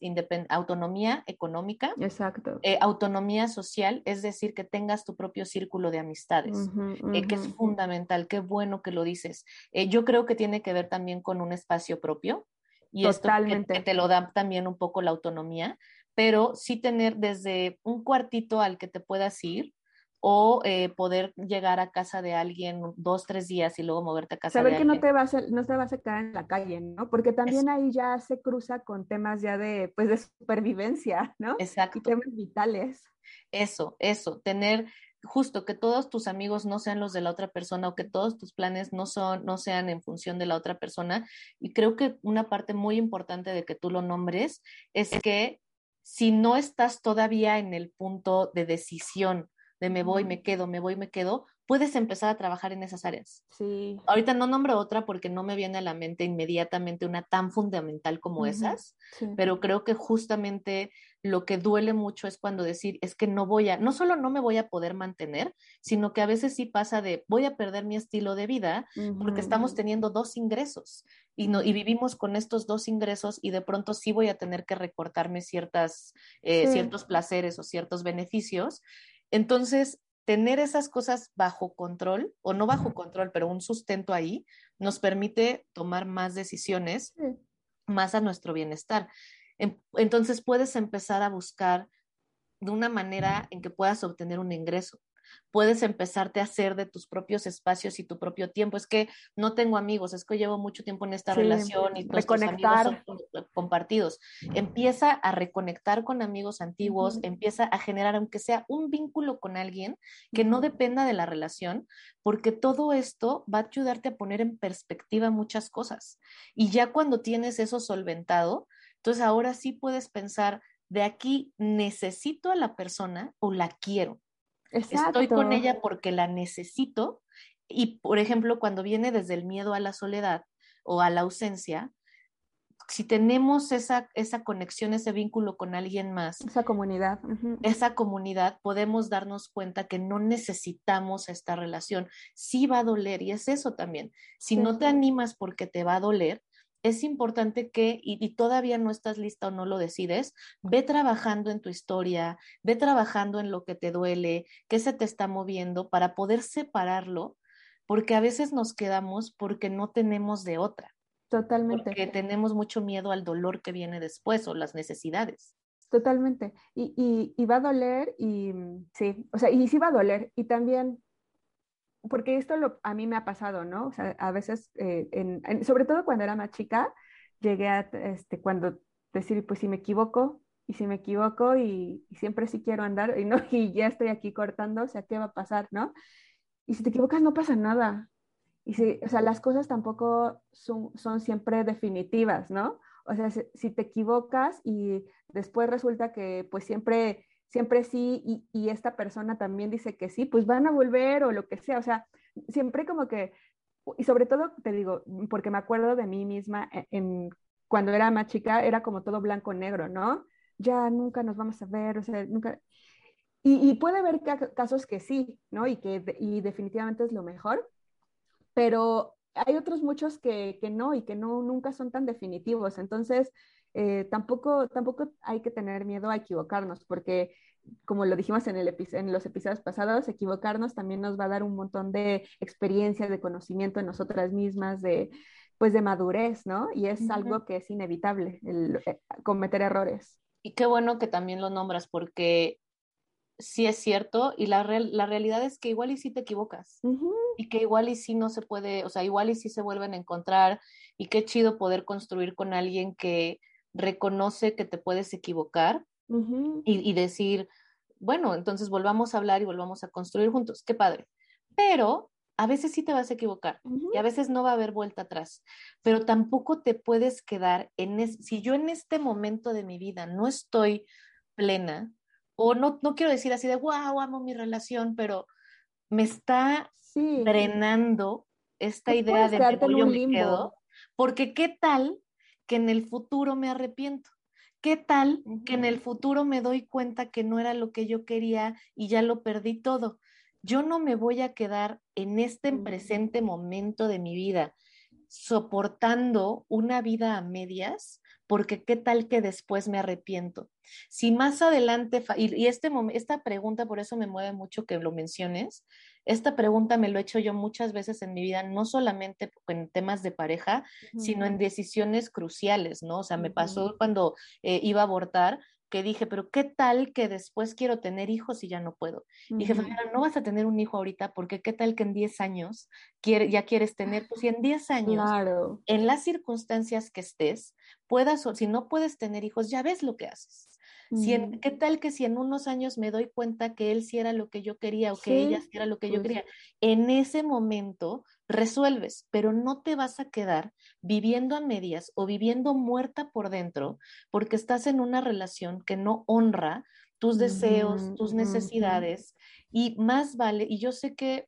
autonomía económica, Exacto. Eh, autonomía social, es decir, que tengas tu propio círculo de amistades, eh, que es fundamental, qué bueno que lo dices. Eh, yo creo que tiene que ver también con un espacio propio. Y Totalmente. esto que te lo da también un poco la autonomía, pero sí tener desde un cuartito al que te puedas ir, o eh, poder llegar a casa de alguien dos, tres días y luego moverte a casa Saber de que no te vas a, no te vas a quedar en la calle, ¿no? Porque también ahí ya se cruza con temas ya de, pues, de supervivencia, ¿no? Exacto. Y temas vitales. Eso, eso, tener justo que todos tus amigos no sean los de la otra persona o que todos tus planes no son no sean en función de la otra persona y creo que una parte muy importante de que tú lo nombres es que si no estás todavía en el punto de decisión de me voy, me quedo, me voy, me quedo, puedes empezar a trabajar en esas áreas. Sí. Ahorita no nombro otra porque no me viene a la mente inmediatamente una tan fundamental como esas, pero creo que justamente lo que duele mucho es cuando decir, es que no voy a, no solo no me voy a poder mantener, sino que a veces sí pasa de, voy a perder mi estilo de vida porque estamos teniendo dos ingresos y, no, y vivimos con estos dos ingresos y de pronto sí voy a tener que recortarme ciertas, eh, ciertos placeres o ciertos beneficios entonces, tener esas cosas bajo control, o no bajo control, pero un sustento ahí, nos permite tomar más decisiones, más a nuestro bienestar. Entonces, puedes empezar a buscar de una manera en que puedas obtener un ingreso puedes empezarte a hacer de tus propios espacios y tu propio tiempo. Es que no tengo amigos, es que llevo mucho tiempo en esta relación y nuestros amigos son compartidos. Empieza a reconectar con amigos antiguos, empieza a generar, aunque sea un vínculo con alguien que no dependa de la relación, porque todo esto va a ayudarte a poner en perspectiva muchas cosas. Y ya cuando tienes eso solventado, entonces ahora sí puedes pensar, de aquí necesito a la persona o la quiero. Estoy con ella porque la necesito. Y, por ejemplo, cuando viene desde el miedo a la soledad o a la ausencia, si tenemos esa, esa conexión, ese vínculo con alguien más, esa comunidad, esa comunidad, podemos darnos cuenta que no necesitamos esta relación. Sí va a doler y es eso también. Si no te animas porque te va a doler, es importante que, y, todavía no estás lista o no lo decides, ve trabajando en tu historia, ve trabajando en lo que te duele, qué se te está moviendo para poder separarlo, porque a veces nos quedamos porque no tenemos de otra. Totalmente. Porque tenemos mucho miedo al dolor que viene después o las necesidades. Totalmente. Y, y, y va a doler y sí, o sea, y sí va a doler. Y también porque esto a mí me ha pasado, ¿no? O sea, a veces, eh, sobre todo cuando era más chica, llegué a, este, cuando decir, pues si me equivoco, y si me equivoco, y, siempre sí quiero andar, y no, y ya estoy aquí cortando, o sea, ¿qué va a pasar, no? Y si te equivocas, no pasa nada. Y si, o sea, las cosas tampoco son, siempre definitivas, ¿no? O sea, si te equivocas y después resulta que pues siempre siempre sí y, esta persona también dice que sí, pues van a volver o lo que sea, o sea, siempre como que, y sobre todo te digo, porque me acuerdo de mí misma e, en, cuando era más chica, era como todo blanco-negro, ¿no? Ya nunca nos vamos a ver, o sea, nunca... Y, y puede haber casos que sí, ¿no? Y que y definitivamente es lo mejor, pero hay otros muchos que, que no y que no, nunca son tan definitivos. Entonces, eh, tampoco, tampoco hay que tener miedo a equivocarnos, porque como lo dijimos en, el en los episodios pasados, equivocarnos también nos va a dar un montón de experiencia, de conocimiento en nosotras mismas, de pues de madurez, ¿no? Y es algo que es inevitable, el, eh, cometer errores. Y qué bueno que también lo nombras, porque sí es cierto, y la, la realidad es que igual y sí te equivocas, y que igual y sí no se puede, o sea, igual y sí se vuelven a encontrar, y qué chido poder construir con alguien que reconoce que te puedes equivocar y, decir, bueno, entonces volvamos a hablar y volvamos a construir juntos, qué padre. Pero a veces sí te vas a equivocar y a veces no va a haber vuelta atrás, pero tampoco te puedes quedar en, si yo en este momento de mi vida no estoy plena, o no, no quiero decir así de, wow, amo mi relación, pero me está drenando esta idea de que yo me quedo, porque qué tal que en el futuro me arrepiento. ¿Qué tal que en el futuro me doy cuenta que no era lo que yo quería y ya lo perdí todo? Yo no me voy a quedar en este presente momento de mi vida soportando una vida a medias porque qué tal que después me arrepiento. Si más adelante, y, este, esta pregunta, por eso me mueve mucho que lo menciones, esta pregunta me lo he hecho yo muchas veces en mi vida, no solamente en temas de pareja, sino en decisiones cruciales, ¿no? O sea, me pasó cuando eh, iba a abortar, que dije, pero ¿qué tal que después quiero tener hijos y ya no puedo? Dije, no vas a tener un hijo ahorita porque ¿qué tal que en 10 años ya quieres tener? Pues si en 10 años, en las circunstancias que estés, puedas, o si no puedes tener hijos, ya ves lo que haces. Si ¿Qué tal que si en unos años me doy cuenta que él sí era lo que yo quería o que ella sí era lo que yo quería? En ese momento resuelves, pero no te vas a quedar viviendo a medias o viviendo muerta por dentro porque estás en una relación que no honra tus deseos, tus necesidades y más vale, y yo sé que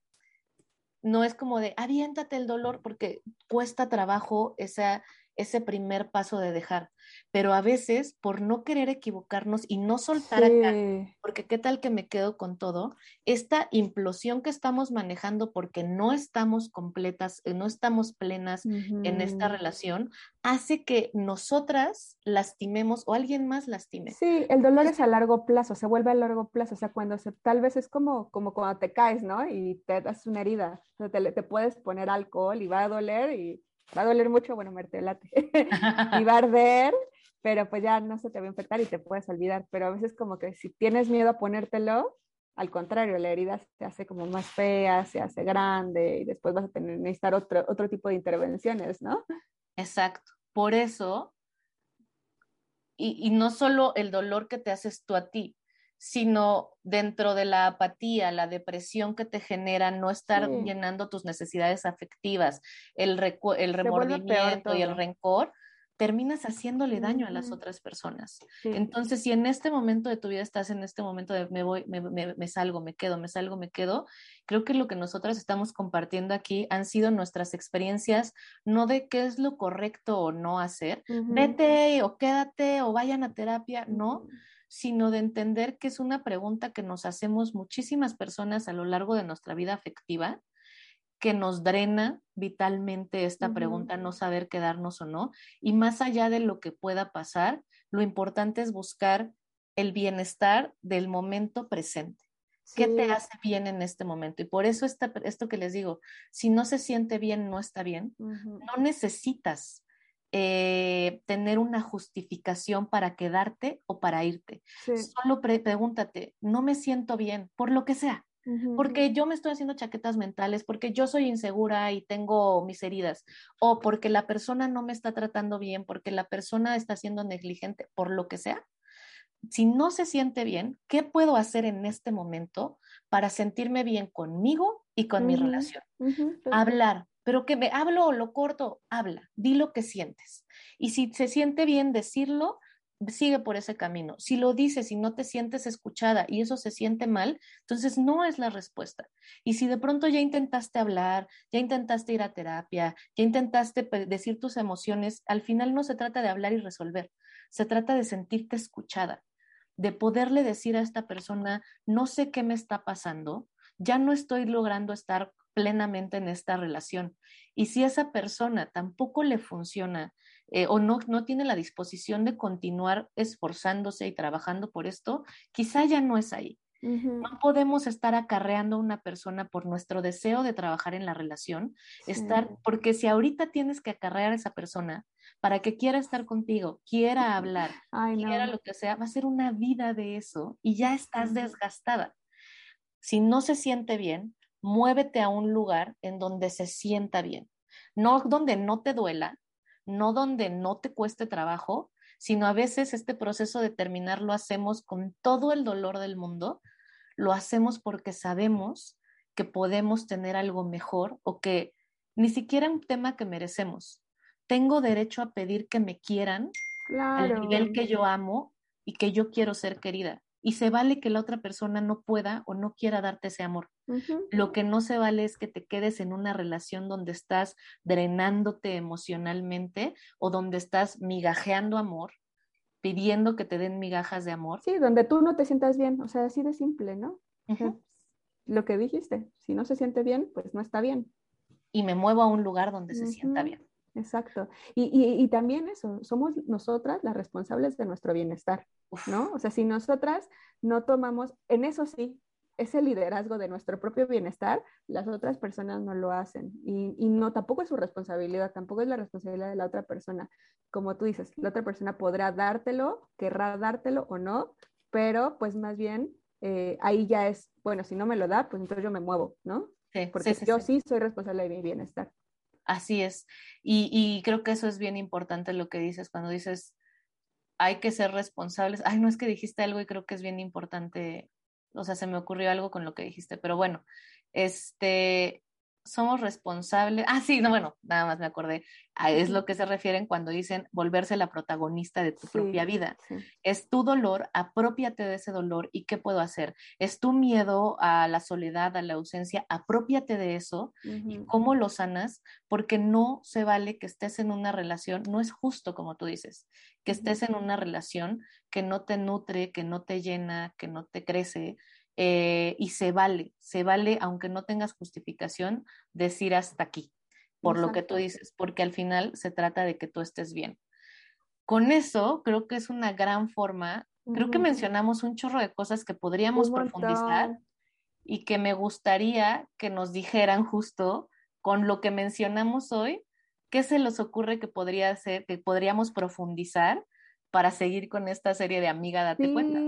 no es como de aviéntate el dolor porque cuesta trabajo esa ese primer paso de dejar. Pero a veces, por no querer equivocarnos y no soltar acá, porque qué tal que me quedo con todo, esta implosión que estamos manejando porque no estamos completas, eh, no estamos plenas en esta relación, hace que nosotras lastimemos o alguien más lastime. Sí, el dolor es a largo plazo, se vuelve a largo plazo, o sea, cuando se, tal vez es como, como cuando te caes, ¿no? Y te das una herida, o sea, te, te puedes poner alcohol y va a doler y va a doler mucho, bueno, late y va a arder, pero pues ya no se te va a infectar y te puedes olvidar. Pero a veces como que si tienes miedo a ponértelo, al contrario, la herida se hace como más fea, se hace grande y después vas a tener, necesitar otro, otro tipo de intervenciones, ¿no? Exacto. Por eso, y, y no solo el dolor que te haces tú a ti, sino dentro de la apatía, la depresión que te genera no estar llenando tus necesidades afectivas, el, el remordimiento y el rencor, terminas haciéndole daño a las otras personas. Entonces, si en este momento de tu vida estás en este momento de me voy, me, me, salgo, me quedo, me salgo, me quedo, creo que lo que nosotras estamos compartiendo aquí han sido nuestras experiencias, no de qué es lo correcto o no hacer, vete o quédate o vayan a terapia, no sino de entender que es una pregunta que nos hacemos muchísimas personas a lo largo de nuestra vida afectiva, que nos drena vitalmente esta pregunta, no saber quedarnos o no. Y más allá de lo que pueda pasar, lo importante es buscar el bienestar del momento presente. ¿Qué te hace bien en este momento? Y por eso esto que les digo, si no se siente bien, no está bien. No necesitas eh, tener una justificación para quedarte o para irte. Solo pregúntate, no me siento bien, por lo que sea. Porque yo me estoy haciendo chaquetas mentales, porque yo soy insegura y tengo mis heridas, o porque la persona no me está tratando bien, porque la persona está siendo negligente, por lo que sea. Si no se siente bien, ¿qué puedo hacer en este momento para sentirme bien conmigo y con mi relación? Hablar, pero que me hablo o lo corto, habla, di lo que sientes. Y si se siente bien decirlo, sigue por ese camino. Si lo dices y no te sientes escuchada y eso se siente mal, entonces no es la respuesta. Y si de pronto ya intentaste hablar, ya intentaste ir a terapia, ya intentaste decir tus emociones, al final no se trata de hablar y resolver, se trata de sentirte escuchada, de poderle decir a esta persona, no sé qué me está pasando, ya no estoy logrando estar plenamente en esta relación. Y si esa persona tampoco le funciona eh, o no, no tiene la disposición de continuar esforzándose y trabajando por esto, quizá ya no es ahí. No podemos estar acarreando a una persona por nuestro deseo de trabajar en la relación, estar, porque si ahorita tienes que acarrear a esa persona para que quiera estar contigo, quiera hablar, quiera lo que sea, va a ser una vida de eso y ya estás desgastada. Si no se siente bien, muévete a un lugar en donde se sienta bien, no donde no te duela, no donde no te cueste trabajo, sino a veces este proceso de terminar lo hacemos con todo el dolor del mundo, lo hacemos porque sabemos que podemos tener algo mejor o que ni siquiera un tema que merecemos. Tengo derecho a pedir que me quieran al nivel que yo amo y que yo quiero ser querida y se vale que la otra persona no pueda o no quiera darte ese amor. Lo que no se vale es que te quedes en una relación donde estás drenándote emocionalmente o donde estás migajeando amor, pidiendo que te den migajas de amor. Sí, donde tú no te sientas bien, o sea, así de simple, ¿no? Lo que dijiste, si no se siente bien, pues no está bien. Y me muevo a un lugar donde se sienta bien. Exacto. Y, también eso, somos nosotras las responsables de nuestro bienestar, ¿no? O sea, si nosotras no tomamos, en eso sí, ese liderazgo de nuestro propio bienestar, las otras personas no lo hacen. Y, y, no, tampoco es su responsabilidad, tampoco es la responsabilidad de la otra persona. Como tú dices, la otra persona podrá dártelo, querrá dártelo o no, pero pues más bien eh, ahí ya es, bueno, si no me lo da, pues entonces yo me muevo, ¿no? Porque yo sí soy responsable de mi bienestar. Así es. Y, creo que eso es bien importante lo que dices cuando dices, hay que ser responsables. Ay, no es que dijiste algo y creo que es bien importante. O sea, se me ocurrió algo con lo que dijiste, pero bueno, este, somos responsables. Ah, sí, no, bueno, nada más me acordé. Es lo que se refieren cuando dicen volverse la protagonista de tu propia vida. Es tu dolor, apropiate de ese dolor y qué puedo hacer. Es tu miedo a la soledad, a la ausencia, apropiate de eso y cómo lo sanas, porque no se vale que estés en una relación, no es justo como tú dices, que estés en una relación que no te nutre, que no te llena, que no te crece, eh, y se vale, se vale, aunque no tengas justificación, decir hasta aquí, por lo que tú dices, porque al final se trata de que tú estés bien. Con eso, creo que es una gran forma, creo que mencionamos un chorro de cosas que podríamos profundizar y que me gustaría que nos dijeran justo con lo que mencionamos hoy, qué se les ocurre que podría ser, que podríamos profundizar para seguir con esta serie de Amiga, date sí, cuenta.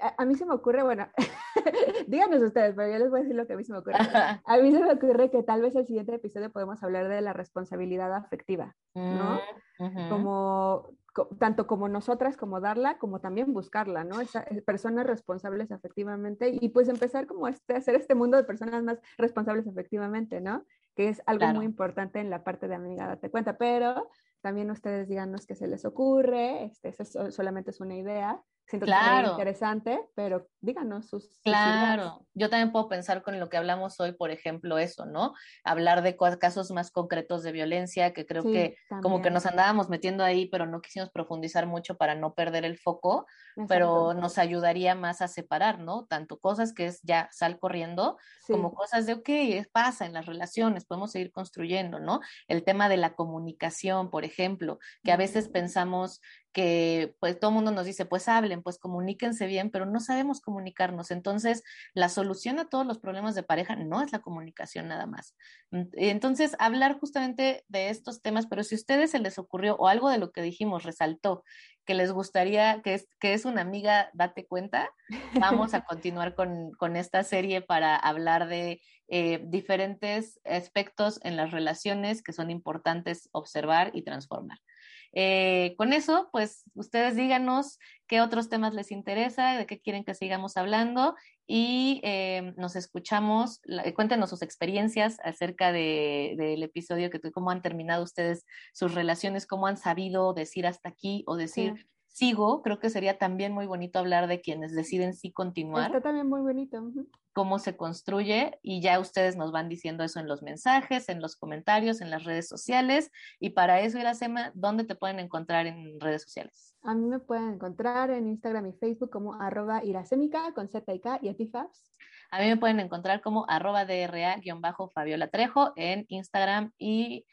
A, a, mí se me ocurre, bueno, díganos ustedes, pero yo les voy a decir lo que a mí se me ocurre. A mí se me ocurre que tal vez el siguiente episodio podemos hablar de la responsabilidad afectiva, ¿no? Mm, como tanto como nosotras, como darla, como también buscarla, ¿no? Esa, eh, personas responsables afectivamente y pues empezar como este, hacer este mundo de personas más responsables efectivamente, ¿no? Que es algo muy importante en la parte de amiga, date cuenta, pero también ustedes díganos qué se les ocurre, este, eso solamente es una idea. Siento claro. que es interesante, pero díganos sus. Claro, yo también puedo pensar con lo que hablamos hoy, por ejemplo, eso, ¿no? Hablar de casos más concretos de violencia, que creo que como que nos andábamos metiendo ahí, pero no quisimos profundizar mucho para no perder el foco, pero nos ayudaría más a separar, ¿no? Tanto cosas que es ya sal corriendo, como cosas de, ok, pasa en las relaciones, podemos seguir construyendo, ¿no? El tema de la comunicación, por ejemplo, que a veces pensamos que pues todo el mundo nos dice, pues hablen, pues comuníquense bien, pero no sabemos comunicarnos. Entonces, la solución a todos los problemas de pareja no es la comunicación nada más. Entonces, hablar justamente de estos temas, pero si a ustedes se les ocurrió o algo de lo que dijimos resaltó que les gustaría, que es, que es una amiga, date cuenta, vamos a continuar con, con esta serie para hablar de eh, diferentes aspectos en las relaciones que son importantes observar y transformar. Eh, con eso, pues ustedes díganos qué otros temas les interesa, de qué quieren que sigamos hablando y eh, nos escuchamos, cuéntenos sus experiencias acerca del episodio, que cómo han terminado ustedes sus relaciones, cómo han sabido decir hasta aquí o decir sigo, creo que sería también muy bonito hablar de quienes deciden sí continuar. Está también muy bonito. Cómo se construye y ya ustedes nos van diciendo eso en los mensajes, en los comentarios, en las redes sociales. Y para eso, Iracema, ¿dónde te pueden encontrar en redes sociales? A mí me pueden encontrar en Instagram y Facebook como arroba iracémica con Z y K y a ti, Fabs. A mí me pueden encontrar como arroba DRA-Fabiola Trejo en Instagram y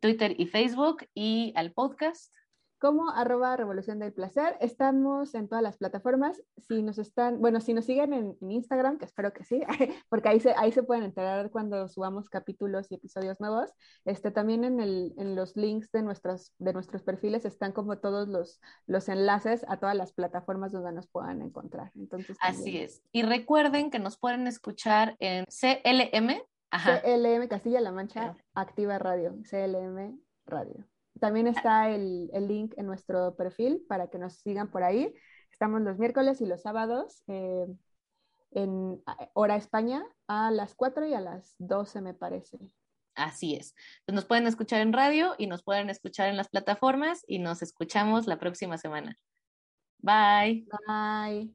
Twitter y Facebook y al podcast como arroba revolución del placer. Estamos en todas las plataformas. Si nos están, bueno, si nos siguen en, Instagram, que espero que sí, porque ahí se, ahí se pueden enterar cuando subamos capítulos y episodios nuevos. Este, también en, el, en los links de, nuestros, de nuestros perfiles están como todos los, los enlaces a todas las plataformas donde nos puedan encontrar. Entonces, Así es. Y recuerden que nos pueden escuchar en CLM. CLM Castilla-La Mancha Activa Radio, CLM Radio. También está el, el, link en nuestro perfil para que nos sigan por ahí. Estamos los miércoles y los sábados eh, en hora España a las 4 y a las 12 me parece. Así es. Pues nos pueden escuchar en radio y nos pueden escuchar en las plataformas y nos escuchamos la próxima semana. Bye. Bye.